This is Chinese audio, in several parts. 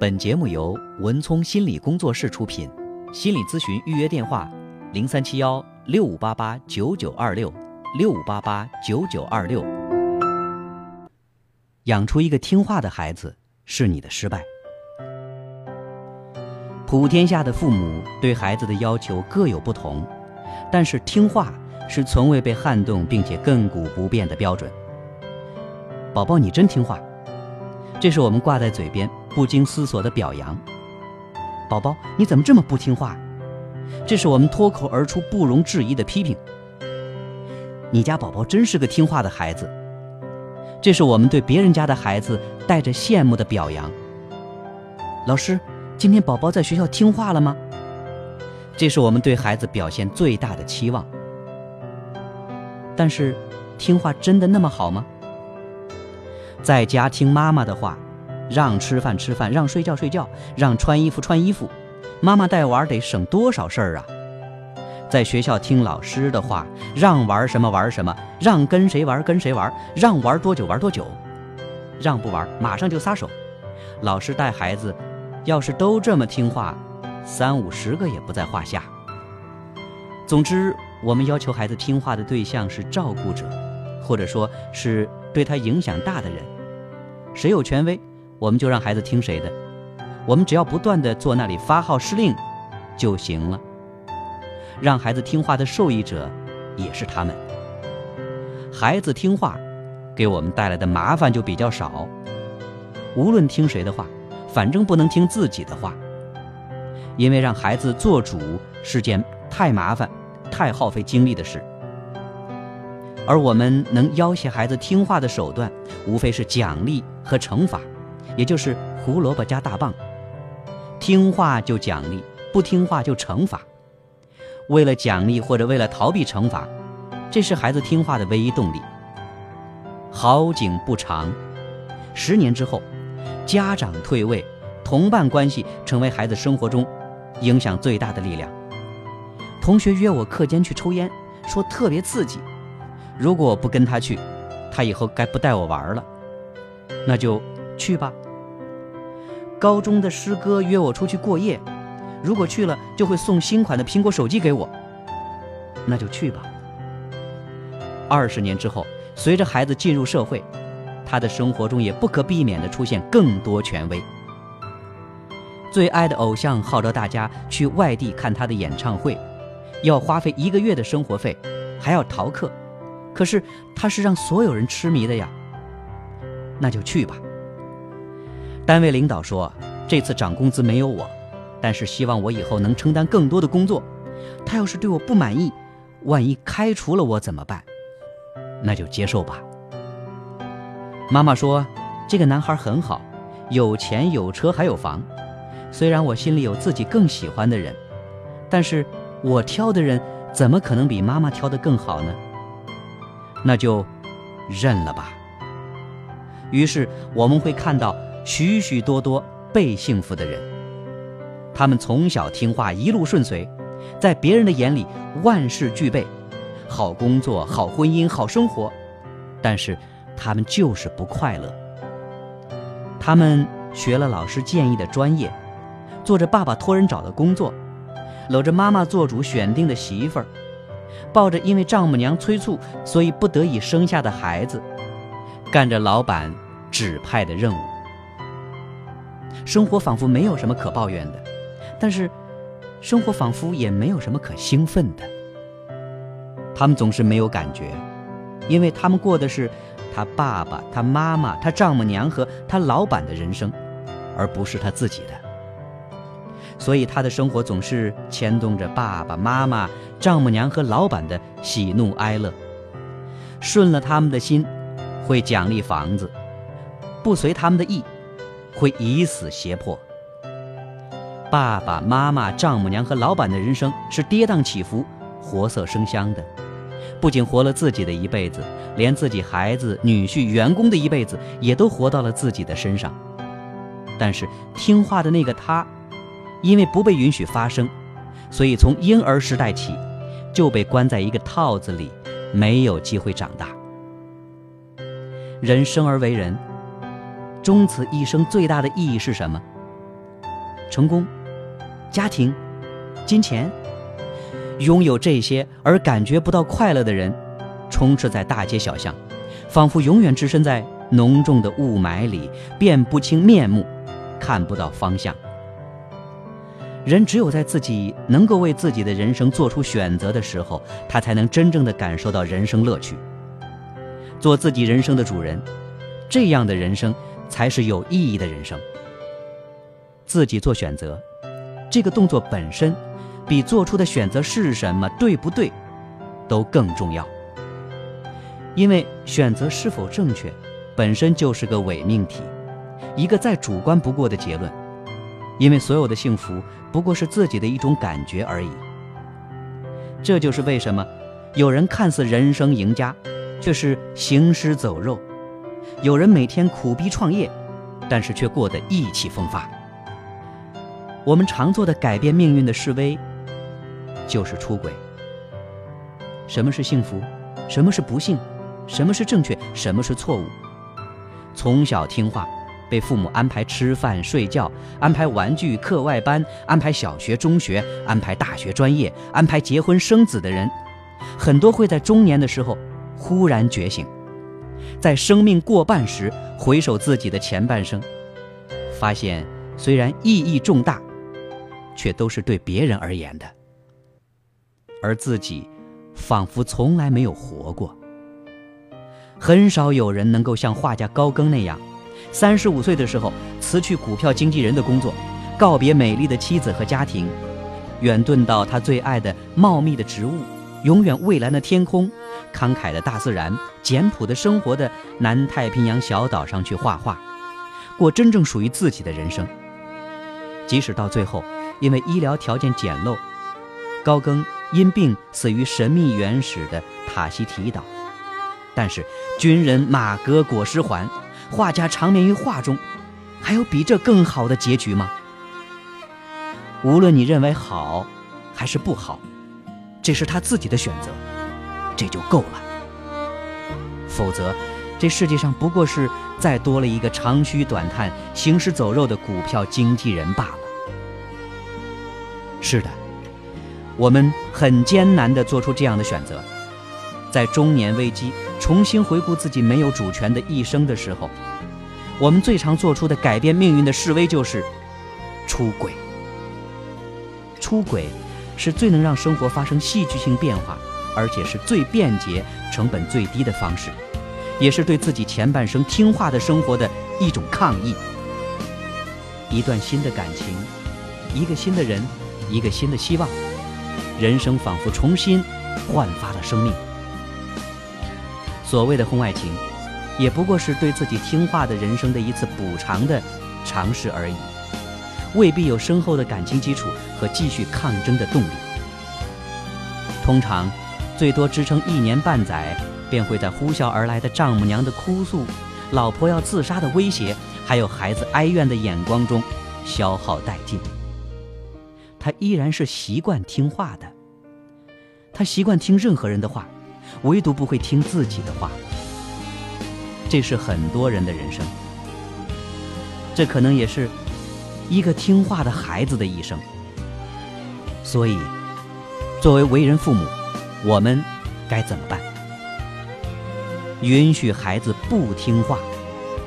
本节目由文聪心理工作室出品，心理咨询预约电话：零三七幺六五八八九九二六六五八八九九二六。养出一个听话的孩子是你的失败。普天下的父母对孩子的要求各有不同，但是听话是从未被撼动并且亘古不变的标准。宝宝，你真听话。这是我们挂在嘴边、不经思索的表扬。宝宝，你怎么这么不听话？这是我们脱口而出、不容置疑的批评。你家宝宝真是个听话的孩子。这是我们对别人家的孩子带着羡慕的表扬。老师，今天宝宝在学校听话了吗？这是我们对孩子表现最大的期望。但是，听话真的那么好吗？在家听妈妈的话，让吃饭吃饭，让睡觉睡觉，让穿衣服穿衣服，妈妈带娃得省多少事儿啊！在学校听老师的话，让玩什么玩什么，让跟谁玩跟谁玩，让玩多久玩多久，让不玩马上就撒手。老师带孩子，要是都这么听话，三五十个也不在话下。总之，我们要求孩子听话的对象是照顾者，或者说是。对他影响大的人，谁有权威，我们就让孩子听谁的。我们只要不断的坐那里发号施令就行了。让孩子听话的受益者也是他们。孩子听话，给我们带来的麻烦就比较少。无论听谁的话，反正不能听自己的话，因为让孩子做主是件太麻烦、太耗费精力的事。而我们能要挟孩子听话的手段，无非是奖励和惩罚，也就是胡萝卜加大棒。听话就奖励，不听话就惩罚。为了奖励或者为了逃避惩罚，这是孩子听话的唯一动力。好景不长，十年之后，家长退位，同伴关系成为孩子生活中影响最大的力量。同学约我课间去抽烟，说特别刺激。如果我不跟他去，他以后该不带我玩了。那就去吧。高中的师哥约我出去过夜，如果去了就会送新款的苹果手机给我。那就去吧。二十年之后，随着孩子进入社会，他的生活中也不可避免地出现更多权威。最爱的偶像号召大家去外地看他的演唱会，要花费一个月的生活费，还要逃课。可是他是让所有人痴迷的呀，那就去吧。单位领导说这次涨工资没有我，但是希望我以后能承担更多的工作。他要是对我不满意，万一开除了我怎么办？那就接受吧。妈妈说这个男孩很好，有钱有车还有房。虽然我心里有自己更喜欢的人，但是我挑的人怎么可能比妈妈挑的更好呢？那就认了吧。于是我们会看到许许多多被幸福的人，他们从小听话，一路顺遂，在别人的眼里万事俱备，好工作、好婚姻、好生活，但是他们就是不快乐。他们学了老师建议的专业，做着爸爸托人找的工作，搂着妈妈做主选定的媳妇儿。抱着因为丈母娘催促，所以不得已生下的孩子，干着老板指派的任务，生活仿佛没有什么可抱怨的，但是，生活仿佛也没有什么可兴奋的。他们总是没有感觉，因为他们过的是他爸爸、他妈妈、他丈母娘和他老板的人生，而不是他自己的。所以他的生活总是牵动着爸爸妈妈、丈母娘和老板的喜怒哀乐，顺了他们的心，会奖励房子；不随他们的意，会以死胁迫。爸爸妈妈、丈母娘和老板的人生是跌宕起伏、活色生香的，不仅活了自己的一辈子，连自己孩子、女婿、员工的一辈子也都活到了自己的身上。但是听话的那个他。因为不被允许发声，所以从婴儿时代起就被关在一个套子里，没有机会长大。人生而为人，终此一生最大的意义是什么？成功、家庭、金钱。拥有这些而感觉不到快乐的人，充斥在大街小巷，仿佛永远置身在浓重的雾霾里，辨不清面目，看不到方向。人只有在自己能够为自己的人生做出选择的时候，他才能真正的感受到人生乐趣。做自己人生的主人，这样的人生才是有意义的人生。自己做选择，这个动作本身。比做出的选择是什么对不对，都更重要。因为选择是否正确，本身就是个伪命题，一个再主观不过的结论。因为所有的幸福不过是自己的一种感觉而已。这就是为什么有人看似人生赢家，却是行尸走肉；有人每天苦逼创业，但是却过得意气风发。我们常做的改变命运的示威。就是出轨。什么是幸福？什么是不幸？什么是正确？什么是错误？从小听话，被父母安排吃饭睡觉，安排玩具课外班，安排小学中学，安排大学专业，安排结婚生子的人，很多会在中年的时候忽然觉醒，在生命过半时回首自己的前半生，发现虽然意义重大，却都是对别人而言的。而自己，仿佛从来没有活过。很少有人能够像画家高更那样，三十五岁的时候辞去股票经纪人的工作，告别美丽的妻子和家庭，远遁到他最爱的茂密的植物、永远蔚蓝的天空、慷慨的大自然、简朴的生活的南太平洋小岛上去画画，过真正属于自己的人生。即使到最后，因为医疗条件简陋，高更。因病死于神秘原始的塔希提岛，但是军人马革裹尸还，画家长眠于画中，还有比这更好的结局吗？无论你认为好还是不好，这是他自己的选择，这就够了。否则，这世界上不过是再多了一个长吁短叹、行尸走肉的股票经纪人罢了。是的。我们很艰难地做出这样的选择，在中年危机重新回顾自己没有主权的一生的时候，我们最常做出的改变命运的示威就是出轨。出轨是最能让生活发生戏剧性变化，而且是最便捷、成本最低的方式，也是对自己前半生听话的生活的一种抗议。一段新的感情，一个新的人，一个新的希望。人生仿佛重新焕发了生命。所谓的婚外情，也不过是对自己听话的人生的一次补偿的尝试而已，未必有深厚的感情基础和继续抗争的动力。通常，最多支撑一年半载，便会在呼啸而来的丈母娘的哭诉、老婆要自杀的威胁，还有孩子哀怨的眼光中消耗殆尽。他依然是习惯听话的，他习惯听任何人的话，唯独不会听自己的话。这是很多人的人生，这可能也是一个听话的孩子的一生。所以，作为为人父母，我们该怎么办？允许孩子不听话，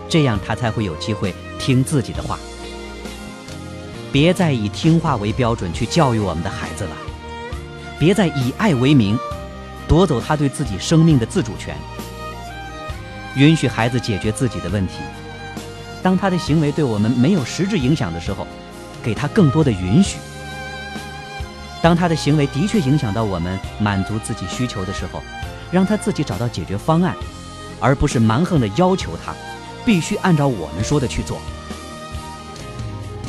这样他才会有机会听自己的话。别再以听话为标准去教育我们的孩子了，别再以爱为名夺走他对自己生命的自主权。允许孩子解决自己的问题，当他的行为对我们没有实质影响的时候，给他更多的允许；当他的行为的确影响到我们满足自己需求的时候，让他自己找到解决方案，而不是蛮横的要求他必须按照我们说的去做。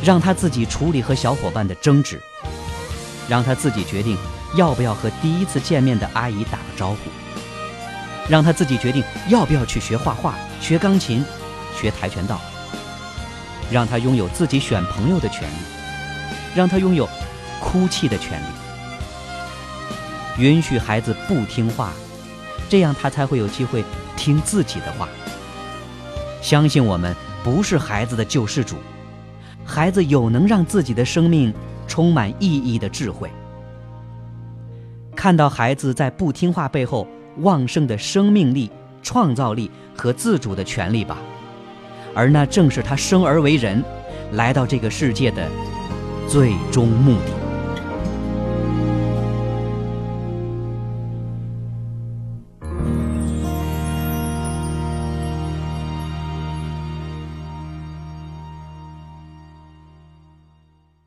让他自己处理和小伙伴的争执，让他自己决定要不要和第一次见面的阿姨打个招呼，让他自己决定要不要去学画画、学钢琴、学跆拳道，让他拥有自己选朋友的权利让他拥有哭泣的权利。允许孩子不听话这样他才会有机会听自己的话。相信我们不是孩子的救世主孩子有能让自己的生命充满意义的智慧。看到孩子在不听话背后旺盛的生命力创造力和自主的权利吧。而那正是他生而为人来到这个世界的最终目的。